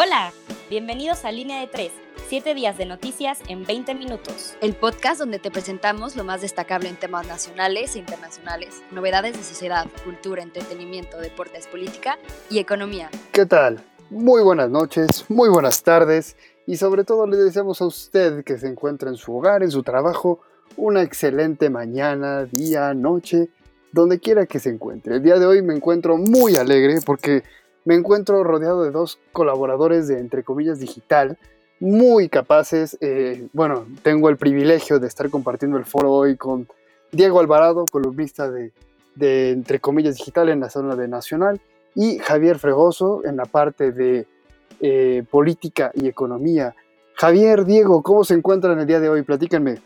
Hola, bienvenidos a Línea de 3, 7 días de noticias en 20 minutos. El podcast donde te presentamos lo más destacable en temas nacionales e internacionales, novedades de sociedad, cultura, entretenimiento, deportes, política y economía. ¿Qué tal? Muy buenas noches, muy buenas tardes y sobre todo le deseamos a usted que se encuentre en su hogar, en su trabajo, una excelente mañana, día, noche, donde quiera que se encuentre. El día de hoy me encuentro muy alegre porque me encuentro rodeado de dos colaboradores de entre comillas digital muy capaces. Eh, bueno, tengo el privilegio de estar compartiendo el foro hoy con Diego Alvarado, columnista de, entre comillas digital en la zona de Nacional, y Javier Fregoso en la parte de eh, política y economía. Javier, Diego, ¿cómo se encuentran el día de hoy? Platícanme.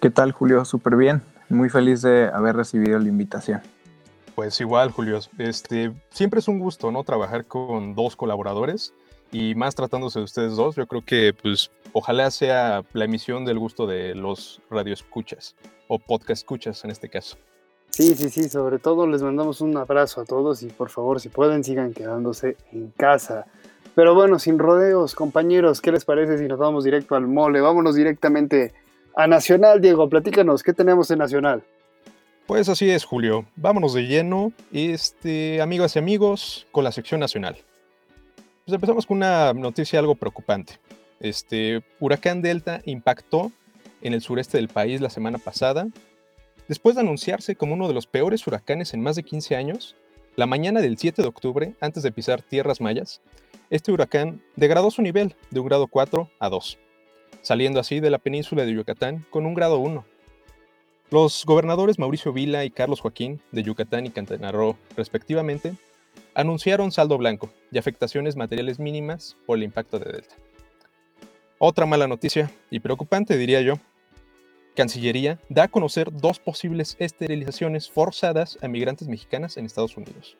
¿Qué tal, Julio? Súper bien. Muy feliz de haber recibido la invitación. Pues igual, Julio. Este, siempre es un gusto, ¿no? Trabajar con dos colaboradores y más tratándose de ustedes dos. Yo creo que, pues, ojalá sea la emisión del gusto de los radioescuchas o podcast escuchas en este caso. Sí, sí, sí. Sobre todo les mandamos un abrazo a todos y por favor, si pueden, sigan quedándose en casa. Pero bueno, sin rodeos, compañeros, ¿qué les parece si nos vamos directo al mole? Vámonos directamente a Nacional, Diego. Platícanos, ¿qué tenemos en Nacional? Pues así es, Julio. Vámonos de lleno, este, amigas y amigos, con la sección nacional. Pues empezamos con una noticia algo preocupante. Este huracán Delta impactó en el sureste del país la semana pasada. Después de anunciarse como uno de los peores huracanes en más de 15 años, la mañana del 7 de octubre, antes de pisar tierras mayas, este huracán degradó su nivel de un grado 4 a 2, saliendo así de la península de Yucatán con un grado 1 los gobernadores Mauricio Vila y Carlos Joaquín de Yucatán y Quintana respectivamente, anunciaron saldo blanco y afectaciones materiales mínimas por el impacto de Delta. Otra mala noticia, y preocupante diría yo, Cancillería da a conocer dos posibles esterilizaciones forzadas a migrantes mexicanas en Estados Unidos.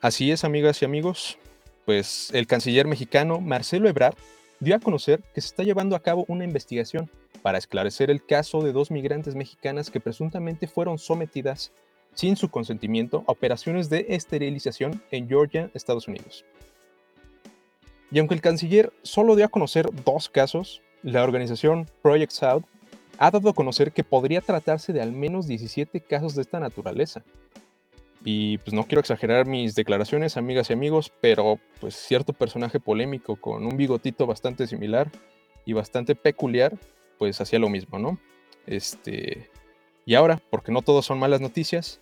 Así es, amigas y amigos, pues el canciller mexicano Marcelo Ebrard dio a conocer que se está llevando a cabo una investigación para esclarecer el caso de dos migrantes mexicanas que presuntamente fueron sometidas sin su consentimiento a operaciones de esterilización en Georgia, Estados Unidos. Y aunque el canciller solo dio a conocer dos casos, la organización Project South ha dado a conocer que podría tratarse de al menos 17 casos de esta naturaleza. Y pues no quiero exagerar mis declaraciones, amigas y amigos, pero pues cierto personaje polémico con un bigotito bastante similar y bastante peculiar pues hacía lo mismo, ¿no? Este, y ahora, porque no todos son malas noticias,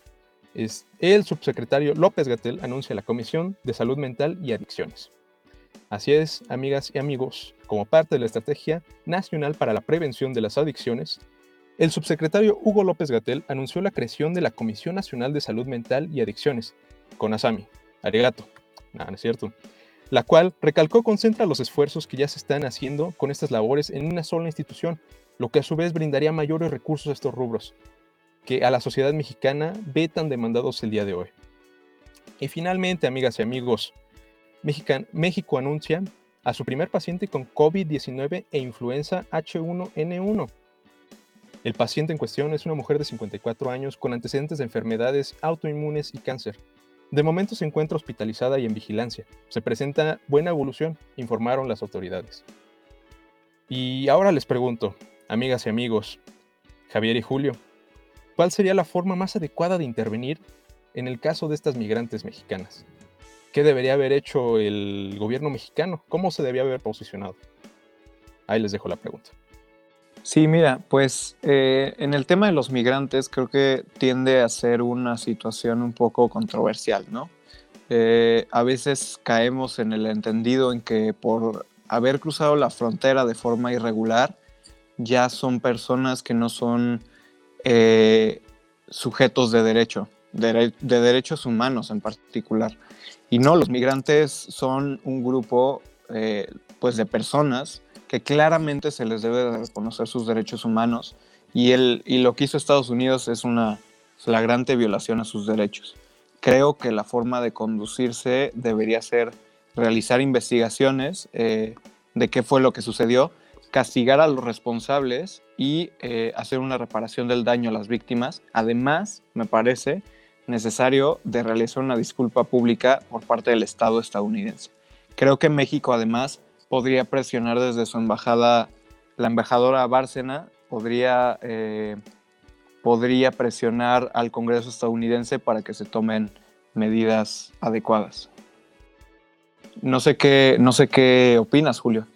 es el subsecretario López Gatel anuncia la Comisión de Salud Mental y Adicciones. Así es, amigas y amigos, como parte de la Estrategia Nacional para la Prevención de las Adicciones, el subsecretario Hugo López Gatel anunció la creación de la Comisión Nacional de Salud Mental y Adicciones, con Asami, Arigato, no, no es cierto, la cual recalcó concentra los esfuerzos que ya se están haciendo con estas labores en una sola institución, lo que a su vez brindaría mayores recursos a estos rubros, que a la sociedad mexicana ve tan demandados el día de hoy. Y finalmente, amigas y amigos, México anuncia a su primer paciente con COVID-19 e influenza H1N1. El paciente en cuestión es una mujer de 54 años con antecedentes de enfermedades autoinmunes y cáncer de momento se encuentra hospitalizada y en vigilancia. Se presenta buena evolución, informaron las autoridades. Y ahora les pregunto, amigas y amigos, Javier y Julio, ¿cuál sería la forma más adecuada de intervenir en el caso de estas migrantes mexicanas? ¿Qué debería haber hecho el gobierno mexicano? ¿Cómo se debía haber posicionado? Ahí les dejo la pregunta. Sí, mira, pues eh, en el tema de los migrantes creo que tiende a ser una situación un poco controversial, ¿no? Eh, a veces caemos en el entendido en que por haber cruzado la frontera de forma irregular, ya son personas que no son eh, sujetos de derecho, de, de, derechos humanos en particular. Y no, los migrantes son un grupo pues de personas que claramente se les debe de reconocer sus derechos humanos y, el, y lo que hizo Estados Unidos es una flagrante violación a sus derechos. Creo que la forma de conducirse debería ser realizar investigaciones eh, de qué fue lo que sucedió, castigar a los responsables y eh, hacer una reparación del daño a las víctimas. Además, me parece necesario realizar una disculpa pública por parte del Estado estadounidense. Creo que México además podría presionar desde su embajada, la embajadora Bárcena podría, eh, podría presionar al Congreso estadounidense para que se tomen medidas adecuadas. No sé qué, no sé qué opinas, Julio.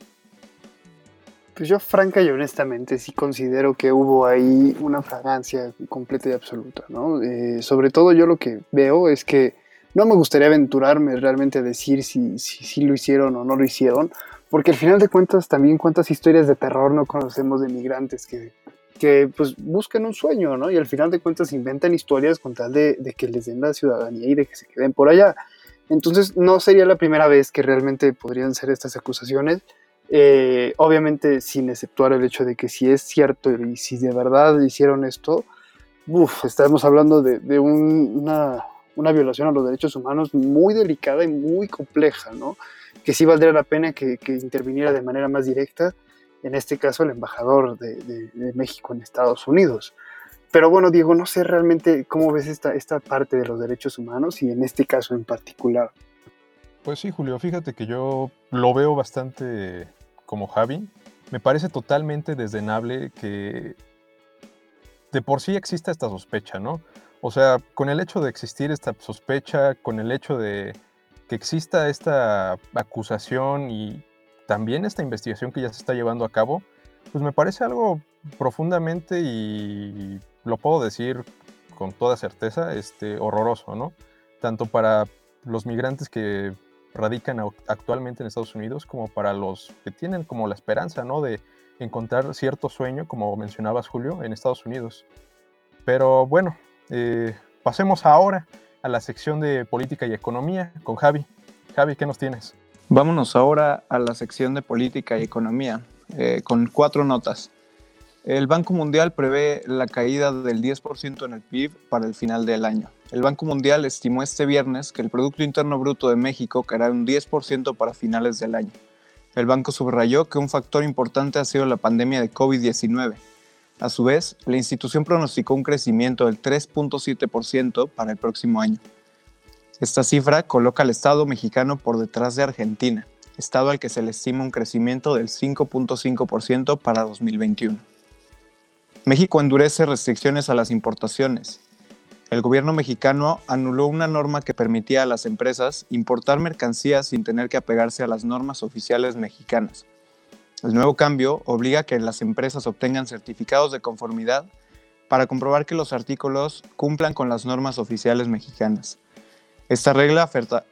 Pues yo franca y honestamente sí considero que hubo ahí una fragancia completa y absoluta, ¿no? Eh, sobre todo yo lo que veo es que no me gustaría aventurarme realmente a decir si, si, si, lo hicieron o no lo hicieron, porque al final de cuentas también cuántas historias de terror no conocemos de migrantes que, que pues buscan un sueño, ¿no? Y al final de cuentas inventan historias con tal de, de que les den la ciudadanía y de que se queden por allá. Entonces no sería la primera vez que realmente podrían ser estas acusaciones. Eh, obviamente sin exceptuar el hecho de que si es cierto y si de verdad hicieron esto, uf, estaremos hablando de, de un, una, una, violación a los derechos humanos muy delicada y muy compleja, ¿no? Que sí valdría la pena que, que interviniera de manera más directa, en este caso el embajador de, México en Estados Unidos. Pero bueno, Diego, no sé realmente cómo ves esta, esta parte de los derechos humanos y en este caso en particular. Pues sí, Julio, fíjate que yo lo veo bastante como Javi, me parece totalmente desdenable que de por sí exista esta sospecha, ¿no? O sea, con el hecho de existir esta sospecha, con el hecho de que exista esta acusación y también esta investigación que ya se está llevando a cabo, pues me parece algo profundamente y lo puedo decir con toda certeza, este, horroroso, ¿no? Tanto para los migrantes que radican actualmente en Estados Unidos como para los que tienen como la esperanza, ¿no? De encontrar cierto sueño, como mencionabas Julio, en Estados Unidos. Pero bueno, eh, pasemos ahora a la sección de política y economía con Javi. Javi, ¿qué nos tienes? Vámonos ahora a la sección de política y economía, eh, con cuatro notas. El Banco Mundial prevé la caída del 10% en el PIB para el final del año. El Banco Mundial estimó este viernes que el Producto Interno Bruto de México caerá un 10% para finales del año. El banco subrayó que un factor importante ha sido la pandemia de COVID-19. A su vez, la institución pronosticó un crecimiento del 3.7% para el próximo año. Esta cifra coloca al Estado mexicano por detrás de Argentina, estado al que se le estima un crecimiento del 5.5% para 2021. México endurece restricciones a las importaciones. El gobierno mexicano anuló una norma que permitía a las empresas importar mercancías sin tener que apegarse a las normas oficiales mexicanas. El nuevo cambio obliga a que las empresas obtengan certificados de conformidad para comprobar que los artículos cumplan con las normas oficiales mexicanas. Esta regla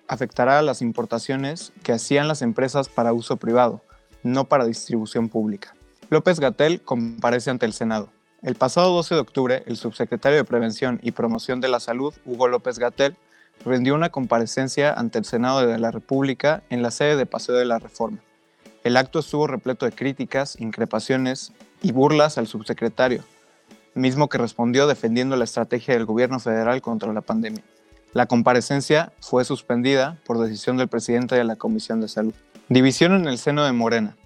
afectará a las importaciones que hacían las empresas para uso privado, no para distribución pública. López Gatel comparece ante el Senado. El pasado 12 de octubre, el subsecretario de Prevención y Promoción de la Salud, Hugo López Gatel, rindió una comparecencia ante el Senado de la República en la sede de Paseo de la Reforma. El acto estuvo repleto de críticas, increpaciones y burlas al subsecretario, mismo que respondió defendiendo la estrategia del gobierno federal contra la pandemia. La comparecencia fue suspendida por decisión del presidente de la Comisión de Salud. División en el seno de Morena.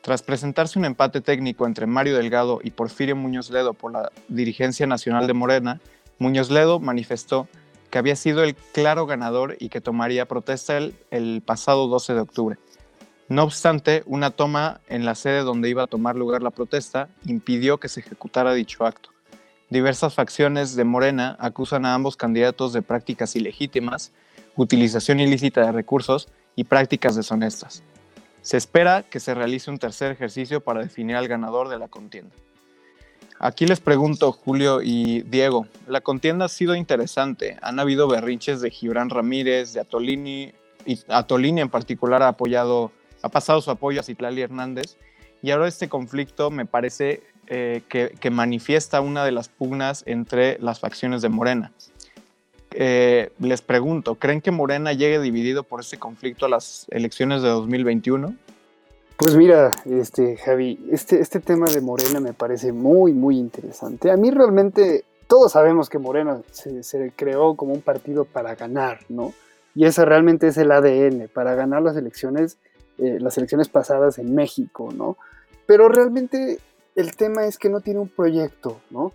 Tras presentarse un empate técnico entre Mario Delgado y Porfirio Muñoz Ledo por la dirigencia nacional de Morena, Muñoz Ledo manifestó que había sido el claro ganador y que tomaría protesta el, pasado 12 de octubre. No obstante, una toma en la sede donde iba a tomar lugar la protesta impidió que se ejecutara dicho acto. Diversas facciones de Morena acusan a ambos candidatos de prácticas ilegítimas, utilización ilícita de recursos y prácticas deshonestas. Se espera que se realice un tercer ejercicio para definir al ganador de la contienda. Aquí les pregunto, Julio y Diego, la contienda ha sido interesante. Han habido berrinches de Gibran Ramírez, de Atolini, y Atolini en particular ha apoyado, ha pasado su apoyo a Citlali Hernández. Y ahora este conflicto me parece eh, que, manifiesta una de las pugnas entre las facciones de Morena. Eh, les pregunto, ¿creen que Morena llegue dividido por este conflicto a las elecciones de 2021? Pues mira, este, Javi, este, este tema de Morena me parece muy, muy interesante. A mí realmente, todos sabemos que Morena se, se creó como un partido para ganar, ¿no? Y ese realmente es el ADN, para ganar las elecciones, eh, las elecciones pasadas en México, ¿no? Pero realmente el tema es que no tiene un proyecto, ¿no?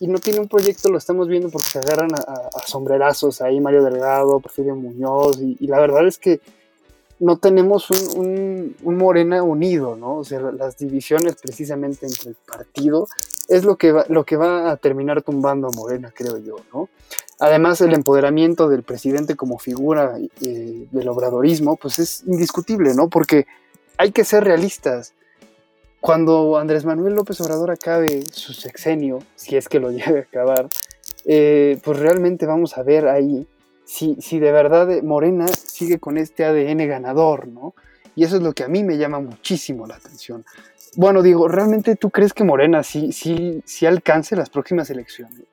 Y, no tiene un proyecto, lo estamos viendo porque se agarran a, sombrerazos ahí Mario Delgado, Porfirio Muñoz, y, la verdad es que no tenemos un, Morena unido, ¿no? O sea, las divisiones precisamente entre el partido es lo que va, lo que va a terminar tumbando a Morena, creo yo, ¿no? Además, el empoderamiento del presidente como figura eh, del obradorismo, pues es indiscutible, ¿no? Porque hay que ser realistas. Cuando Andrés Manuel López Obrador acabe su sexenio, si es que lo llegue a acabar, eh, pues realmente vamos a ver ahí si, si de verdad Morena sigue con este ADN ganador, ¿no? Y eso es lo que a mí me llama muchísimo la atención. Bueno, digo, ¿realmente tú crees que Morena sí, sí, sí alcance las próximas elecciones?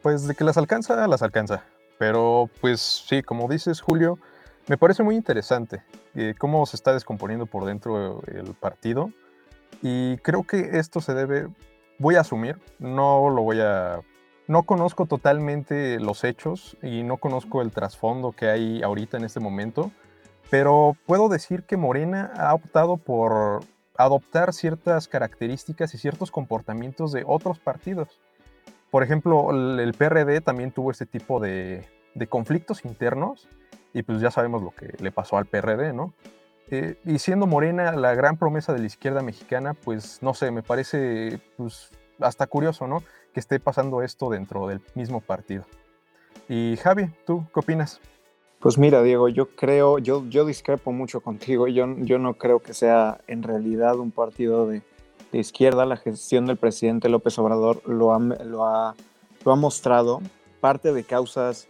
Pues de que las alcanza, las alcanza. Pero pues sí, como dices Julio, me parece muy interesante eh, cómo se está descomponiendo por dentro el partido. Y creo que esto se debe, voy a asumir, no lo voy a... No conozco totalmente los hechos y no conozco el trasfondo que hay ahorita en este momento, pero puedo decir que Morena ha optado por adoptar ciertas características y ciertos comportamientos de otros partidos. Por ejemplo, el, PRD también tuvo este tipo de, conflictos internos y pues ya sabemos lo que le pasó al PRD, ¿no? Eh, y siendo Morena la gran promesa de la izquierda mexicana, pues no sé, me parece pues, hasta curioso, ¿no? Que esté pasando esto dentro del mismo partido. Y Javi, ¿tú qué opinas? Pues mira, Diego, yo creo, yo, yo discrepo mucho contigo. Yo, yo no creo que sea en realidad un partido de, de izquierda, la gestión del presidente López Obrador lo ha, lo ha, lo ha mostrado, parte de causas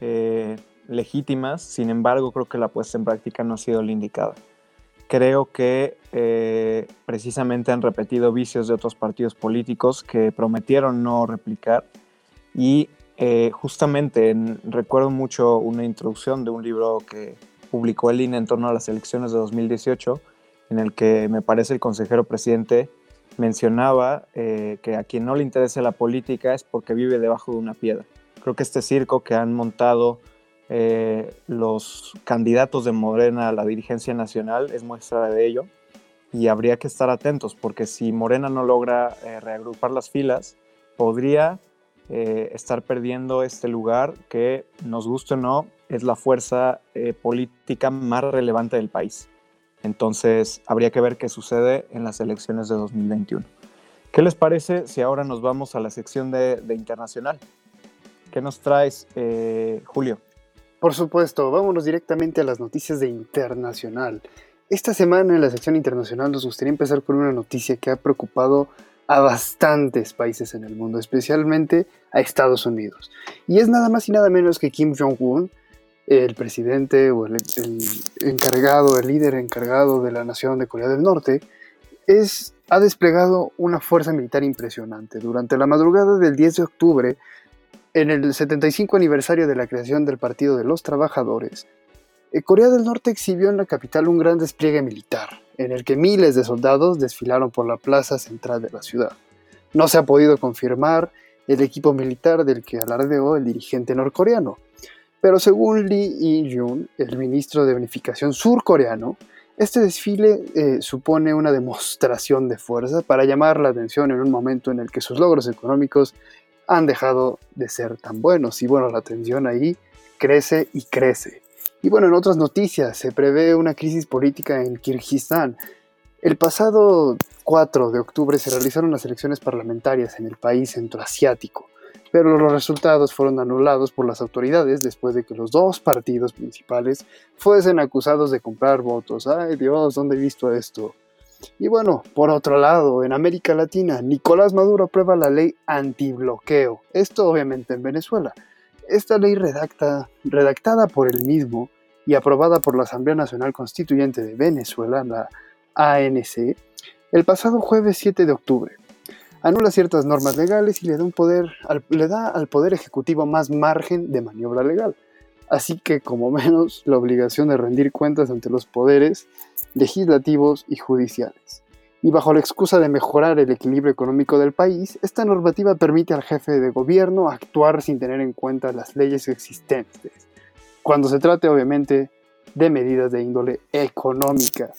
eh, legítimas, sin embargo creo que la puesta en práctica no ha sido la indicada. Creo que eh, precisamente han repetido vicios de otros partidos políticos que prometieron no replicar y eh, justamente recuerdo mucho una introducción de un libro que publicó el INE en torno a las elecciones de 2018 en el que me parece el consejero presidente mencionaba eh, que a quien no le interese la política es porque vive debajo de una piedra. Creo que este circo que han montado eh, los candidatos de Morena a la dirigencia nacional es muestra de ello y habría que estar atentos porque si Morena no logra eh, reagrupar las filas, podría estar perdiendo este lugar que, nos guste o no, es la fuerza política más relevante del país. Entonces, habría que ver qué sucede en las elecciones de 2021. ¿Qué les parece si ahora nos vamos a la sección de, internacional? ¿Qué nos traes, eh, Julio? Por supuesto, vámonos directamente a las noticias de internacional. Esta semana en la sección internacional nos gustaría empezar con una noticia que ha preocupado a bastantes países en el mundo, especialmente a Estados Unidos. Y es nada más y nada menos que Kim Jong-un, el presidente o el, encargado, el líder encargado de la nación de Corea del Norte, es, ha desplegado una fuerza militar impresionante. Durante la madrugada del 10 de octubre, en el 75 aniversario de la creación del Partido de los Trabajadores, eh, Corea del Norte exhibió en la capital un gran despliegue militar, en el que miles de soldados desfilaron por la plaza central de la ciudad. No se ha podido confirmar el equipo militar del que alardeó el dirigente norcoreano, pero según Lee In-jun, el ministro de Unificación surcoreano, este desfile eh, supone una demostración de fuerza para llamar la atención en un momento en el que sus logros económicos han dejado de ser tan buenos. Y bueno, la tensión ahí crece y crece. Y bueno, en otras noticias, se prevé una crisis política en Kirguistán. El pasado 4 de octubre se realizaron las elecciones parlamentarias en el país centroasiático pero los resultados fueron anulados por las autoridades después de que los dos partidos principales fuesen acusados de comprar votos. Ay Dios, ¿dónde he visto esto? Y bueno, por otro lado, en América Latina, Nicolás Maduro aprueba la ley antibloqueo. Esto obviamente en Venezuela. Esta ley redacta, redactada por él mismo y aprobada por la Asamblea Nacional Constituyente de Venezuela, la ANC, el pasado jueves 7 de octubre, anula ciertas normas legales y le da, un poder, le da al Poder Ejecutivo más margen de maniobra legal. Así que, como menos, la obligación de rendir cuentas ante los poderes legislativos y judiciales. Y bajo la excusa de mejorar el equilibrio económico del país, esta normativa permite al jefe de gobierno actuar sin tener en cuenta las leyes existentes, cuando se trate obviamente de medidas de índole económica.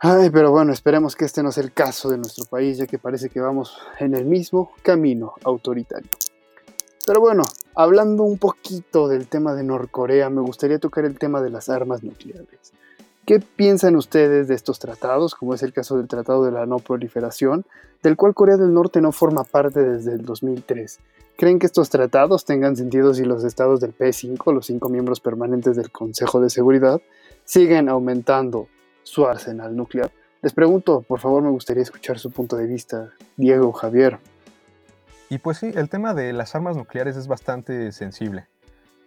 Ay, pero bueno, esperemos que este no sea el caso de nuestro país, ya que parece que vamos en el mismo camino autoritario. Pero bueno, Hablando un poquito del tema de Norcorea, me gustaría tocar el tema de las armas nucleares. ¿Qué piensan ustedes de estos tratados, como es el caso del Tratado de la No Proliferación, del cual Corea del Norte no forma parte desde el 2003? ¿Creen que estos tratados tengan sentido si los estados del P5, los cinco miembros permanentes del Consejo de Seguridad, siguen aumentando su arsenal nuclear? Les pregunto, por favor, me gustaría escuchar su punto de vista, Diego, Javier. Y pues sí, el tema de las armas nucleares es bastante sensible.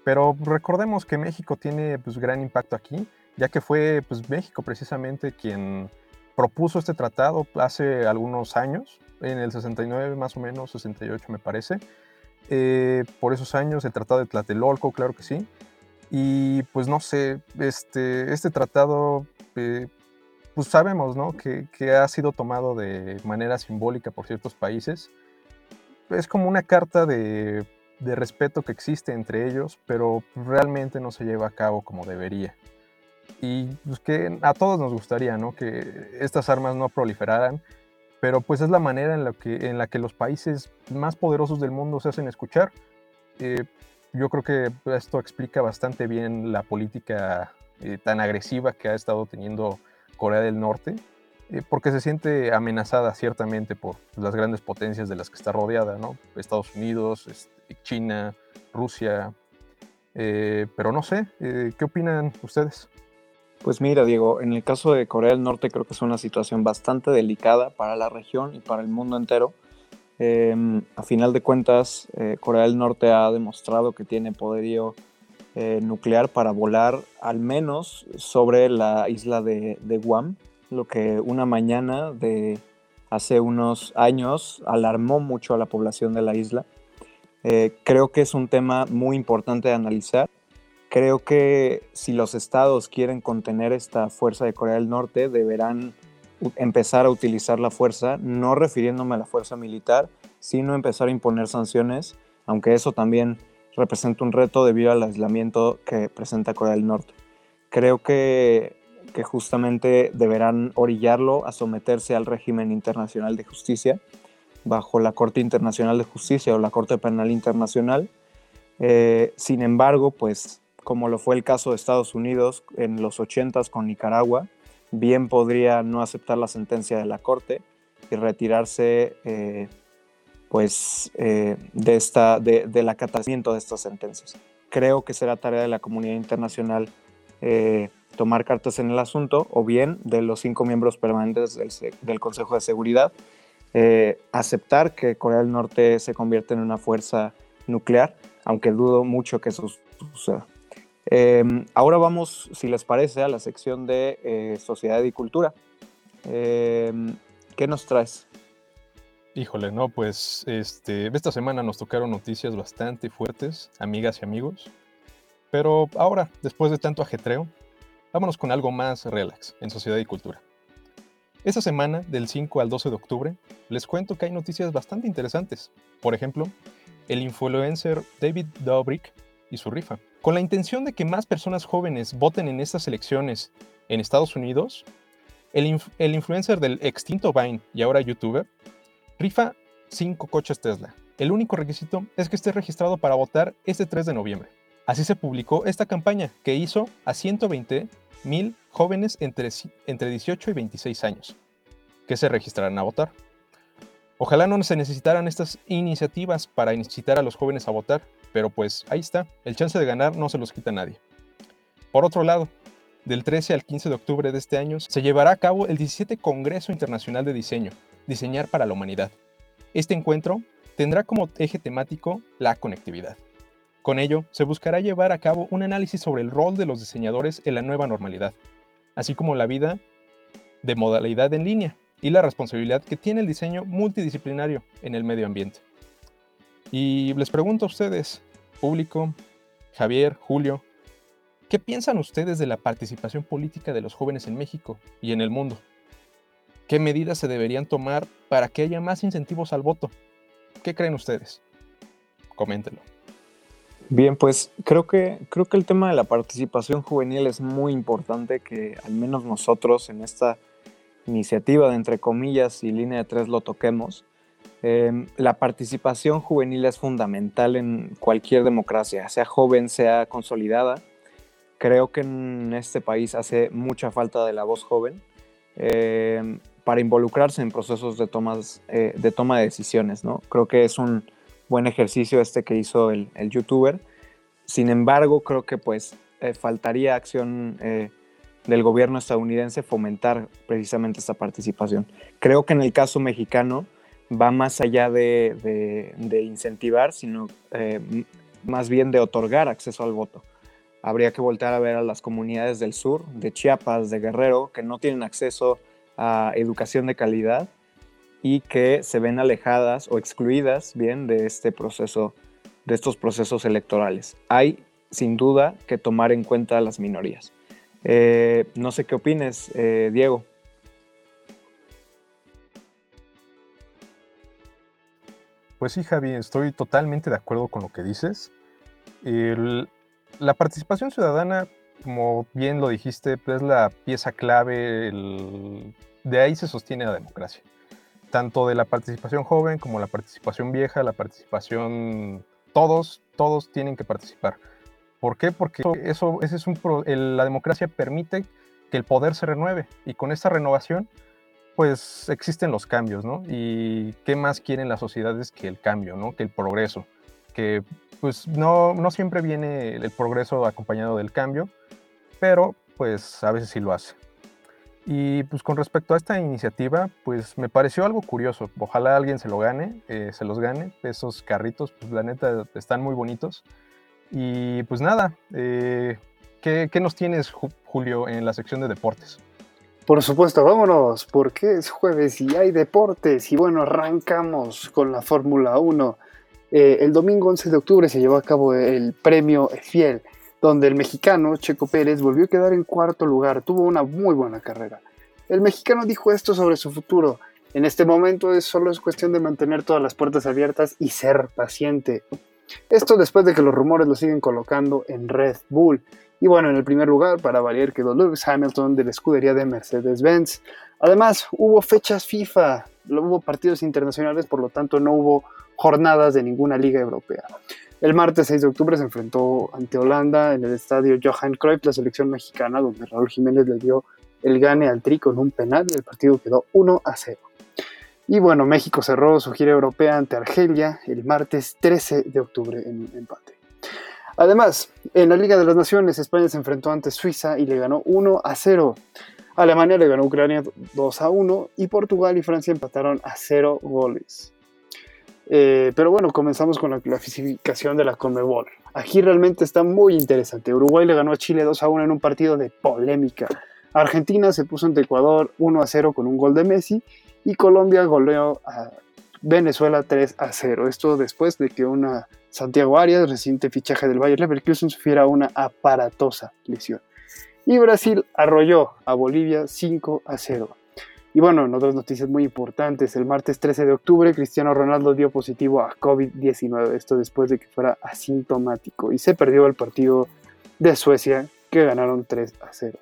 Pero recordemos que México tiene pues, gran impacto aquí ya que fue pues, México precisamente quien propuso este tratado hace algunos años, en el 69 más o menos, 68 me parece. Eh, por esos años, el Tratado de Tlatelolco, claro que sí. Y pues no sé, este, este tratado, eh, pues sabemos ¿no? que, que, ha sido tomado de manera simbólica por ciertos países. Es como una carta de, respeto que existe entre ellos, pero realmente no se lleva a cabo como debería y pues que a todos nos gustaría, ¿no? Que estas armas no proliferaran, pero pues es la manera en la que, en la que los países más poderosos del mundo se hacen escuchar. Eh, yo creo que esto explica bastante bien la política eh, tan agresiva que ha estado teniendo Corea del Norte, porque se siente amenazada ciertamente por las grandes potencias de las que está rodeada, ¿no? Estados Unidos, este, China, Rusia, pero no sé, ¿qué opinan ustedes? Pues mira, Diego, en el caso de Corea del Norte creo que es una situación bastante delicada para la región y para el mundo entero. Em, a final de cuentas, eh, Corea del Norte ha demostrado que tiene poderío eh, nuclear para volar al menos sobre la isla de, Guam, lo que una mañana de hace unos años alarmó mucho a la población de la isla. Eh, creo que es un tema muy importante de analizar Creo que si los estados quieren contener esta fuerza de Corea del Norte, deberán empezar a utilizar la fuerza, no refiriéndome a la fuerza militar, sino empezar a imponer sanciones, aunque eso también representa un reto debido al aislamiento que presenta Corea del Norte. Creo que, que justamente deberán orillarlo a someterse al régimen internacional de justicia, bajo la Corte Internacional de Justicia o la Corte Penal Internacional. Eh, sin embargo, pues como lo fue el caso de Estados Unidos en los 80 con Nicaragua, bien podría no aceptar la sentencia de la Corte y retirarse eh, pues, eh, de esta, de, del acatamiento de estas sentencias. Creo que será tarea de la comunidad internacional eh, tomar cartas en el asunto, o bien de los cinco miembros permanentes del, Consejo de Seguridad, aceptar que Corea del Norte se convierta en una fuerza nuclear, aunque dudo mucho que eso suceda. Em, ahora vamos, si les parece, a la sección de eh, sociedad y cultura. Em, ¿Qué nos traes? Híjole, no, pues este, esta semana nos tocaron noticias bastante fuertes, amigas y amigos. Pero ahora, después de tanto ajetreo, vámonos con algo más relax en sociedad y cultura. Esta semana, del 5 al 12 de octubre, les cuento que hay noticias bastante interesantes. Por ejemplo, el influencer David Dobrik y su rifa. Con la intención de que más personas jóvenes voten en estas elecciones en Estados Unidos, el, influencer del extinto Vine y ahora youtuber rifa 5 coches Tesla. El único requisito es que esté registrado para votar este 3 de noviembre. Así se publicó esta campaña que hizo a 120 mil jóvenes entre, entre 18 y 26 años que se registrarán a votar. Ojalá no se necesitaran estas iniciativas para incitar a los jóvenes a votar, pero pues ahí está, el chance de ganar no se los quita nadie. Por otro lado, del 13 al 15 de octubre de este año se llevará a cabo el 17 Congreso Internacional de Diseño, Diseñar para la Humanidad. Este encuentro tendrá como eje temático la conectividad. Con ello, se buscará llevar a cabo un análisis sobre el rol de los diseñadores en la nueva normalidad, así como la vida de modalidad en línea y la responsabilidad que tiene el diseño multidisciplinario en el medio ambiente. Y les pregunto a ustedes, público, Javier, Julio, ¿qué piensan ustedes de la participación política de los jóvenes en México y en el mundo? ¿Qué medidas se deberían tomar para que haya más incentivos al voto? ¿Qué creen ustedes? Coméntenlo. Bien, pues creo que, creo que el tema de la participación juvenil es muy importante que al menos nosotros en esta iniciativa de entre comillas y línea de tres lo toquemos Em, la participación juvenil es fundamental en cualquier democracia, sea joven, sea consolidada. Creo que en este país hace mucha falta de la voz joven em, para involucrarse en procesos de, tomas, eh, de toma de decisiones. ¿no? Creo que es un buen ejercicio este que hizo el, youtuber. Sin embargo, creo que pues eh, faltaría acción eh, del gobierno estadounidense fomentar precisamente esta participación. Creo que en el caso mexicano, va más allá de, incentivar, sino eh, más bien de otorgar acceso al voto. Habría que voltear a ver a las comunidades del sur, de Chiapas, de Guerrero, que no tienen acceso a educación de calidad y que se ven alejadas o excluidas bien de este proceso, de estos procesos electorales. Hay sin duda que tomar en cuenta a las minorías. Eh, no sé qué opines, eh, Diego. Pues sí, Javi, estoy totalmente de acuerdo con lo que dices. la participación ciudadana, como bien lo dijiste, pues, es la pieza clave, de ahí se sostiene la democracia. Tanto de la participación joven como la participación vieja, la participación, todos, todos tienen que participar. ¿Por qué? Porque eso, es un, la democracia permite que el poder se renueve y con esta renovación pues existen los cambios, ¿no? Y qué más quieren las sociedades que el cambio, ¿no? Que el progreso, que pues no, no siempre viene el progreso acompañado del cambio, pero pues a veces sí lo hace. Y pues con respecto a esta iniciativa, pues me pareció algo curioso. Ojalá alguien se lo gane, eh, se los gane. Esos carritos, pues la neta, están muy bonitos. Y pues nada, eh, ¿qué, ¿qué nos tienes, Julio, en la sección de deportes? Por supuesto, vámonos, porque es jueves y hay deportes. Y bueno, arrancamos con la Fórmula 1. Eh, el domingo 11 de octubre se llevó a cabo el premio Fiel, donde el mexicano Checo Pérez volvió a quedar en cuarto lugar. Tuvo una muy buena carrera. El mexicano dijo esto sobre su futuro. En este momento es solo es cuestión de mantener todas las puertas abiertas y ser paciente. Esto después de que los rumores lo siguen colocando en Red Bull. Y bueno, en el primer lugar, para variar, quedó Lewis Hamilton de la escudería de Mercedes-Benz. Además, hubo fechas FIFA, hubo partidos internacionales, por lo tanto no hubo jornadas de ninguna liga europea. El martes 6 de octubre se enfrentó ante Holanda en el estadio Johan Cruyff, la selección mexicana, donde Raúl Jiménez le dio el gane al Tri con un penal y el partido quedó 1 a 0. Y bueno, México cerró su gira europea ante Argelia el martes 13 de octubre en empate. Además, en la Liga de las Naciones, España se enfrentó ante Suiza y le ganó 1 a 0. Alemania le ganó a Ucrania 2 a 1 y Portugal y Francia empataron a 0 goles. Eh, pero bueno, comenzamos con la clasificación de la Conmebol. Aquí realmente está muy interesante. Uruguay le ganó a Chile 2 a 1 en un partido de polémica. Argentina se puso ante Ecuador 1 a 0 con un gol de Messi y Colombia goleó a Venezuela 3 a 0. Esto después de que una Santiago Arias, reciente fichaje del Bayer Leverkusen, sufriera una aparatosa lesión. Y Brasil arrolló a Bolivia 5 a 0. Y bueno, en otras noticias muy importantes, el martes 13 de octubre Cristiano Ronaldo dio positivo a COVID-19, esto después de que fuera asintomático y se perdió el partido de Suecia que ganaron 3 a 0.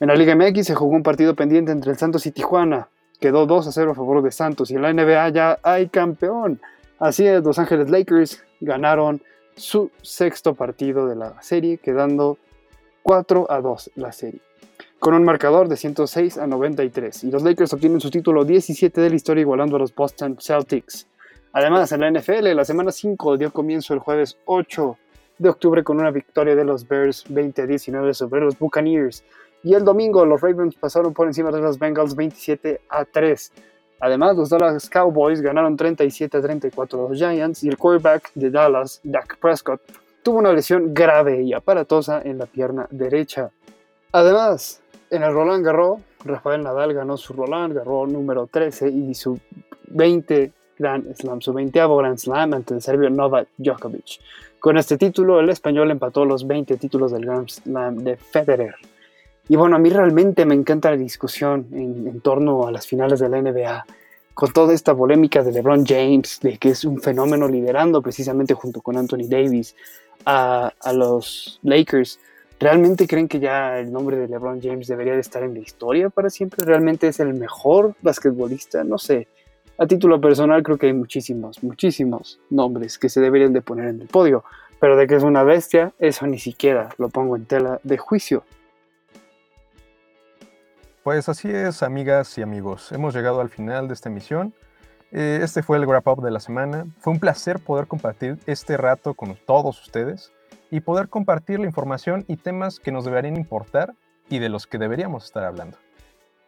En la Liga MX se jugó un partido pendiente entre el Santos y Tijuana, quedó 2 a 0 a favor de Santos y en la NBA ya hay campeón. Así es, Los Ángeles Lakers ganaron su sexto partido de la serie, quedando 4 a 2 la serie, con un marcador de 106 a 93. Y los Lakers obtienen su título 17 de la historia, igualando a los Boston Celtics. Además, en la NFL, la semana 5 dio comienzo el jueves 8 de octubre con una victoria de los Bears 20 a 19 sobre los Buccaneers. Y el domingo los Ravens pasaron por encima de los Bengals 27 a 3. Además, los Dallas Cowboys ganaron 37 a 34 a los Giants y el quarterback de Dallas, Dak Prescott, tuvo una lesión grave y aparatosa en la pierna derecha. Además, en el Roland Garros, Rafael Nadal ganó su Roland Garros número 13 y su 20 Grand Slam, su 20 Grand Slam ante el serbio Novak Djokovic. Con este título, el español empató los 20 títulos del Grand Slam de Federer. Y bueno, a mí realmente me encanta la discusión en, torno a las finales de la NBA, con toda esta polémica de LeBron James, de que es un fenómeno liderando precisamente junto con Anthony Davis a los Lakers. ¿Realmente creen que ya el nombre de LeBron James debería de estar en la historia para siempre? ¿Realmente es el mejor basquetbolista? No sé. A título personal creo que hay muchísimos, muchísimos nombres que se deberían de poner en el podio, pero de que es una bestia, eso ni siquiera lo pongo en tela de juicio. Pues así es, amigas y amigos. Hemos llegado al final de esta emisión. Eh, este fue el Wrap Up de la semana. Fue un placer poder compartir este rato con todos ustedes y poder compartir la información y temas que nos deberían importar y de los que deberíamos estar hablando.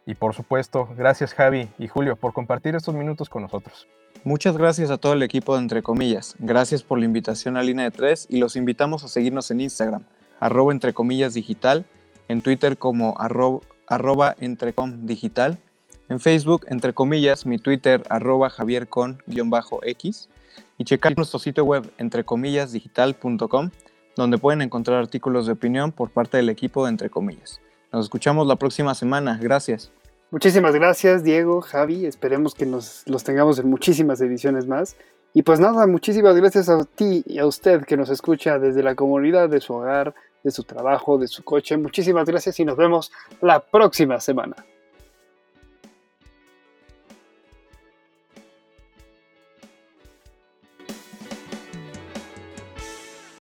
Y por supuesto, gracias Javi y Julio por compartir estos minutos con nosotros. Muchas gracias a todo el equipo de Entre Comillas. Gracias por la invitación a Línea de Tres y los invitamos a seguirnos en Instagram, arroba Entre Comillas Digital, en Twitter como arroba, arroba Entrecom Digital, en Facebook, Entre Comillas, mi Twitter, arroba javiercon-x, y checar nuestro sitio web, entrecomillasdigital.com, donde pueden encontrar artículos de opinión por parte del equipo de Entre Comillas. Nos escuchamos la próxima semana. Gracias. Muchísimas gracias, Diego, Javi. Esperemos que nos los tengamos en muchísimas ediciones más. Y pues nada, muchísimas gracias a ti y a usted que nos escucha desde la comunidad de su hogar, de su trabajo, de su coche. Muchísimas gracias y nos vemos la próxima semana.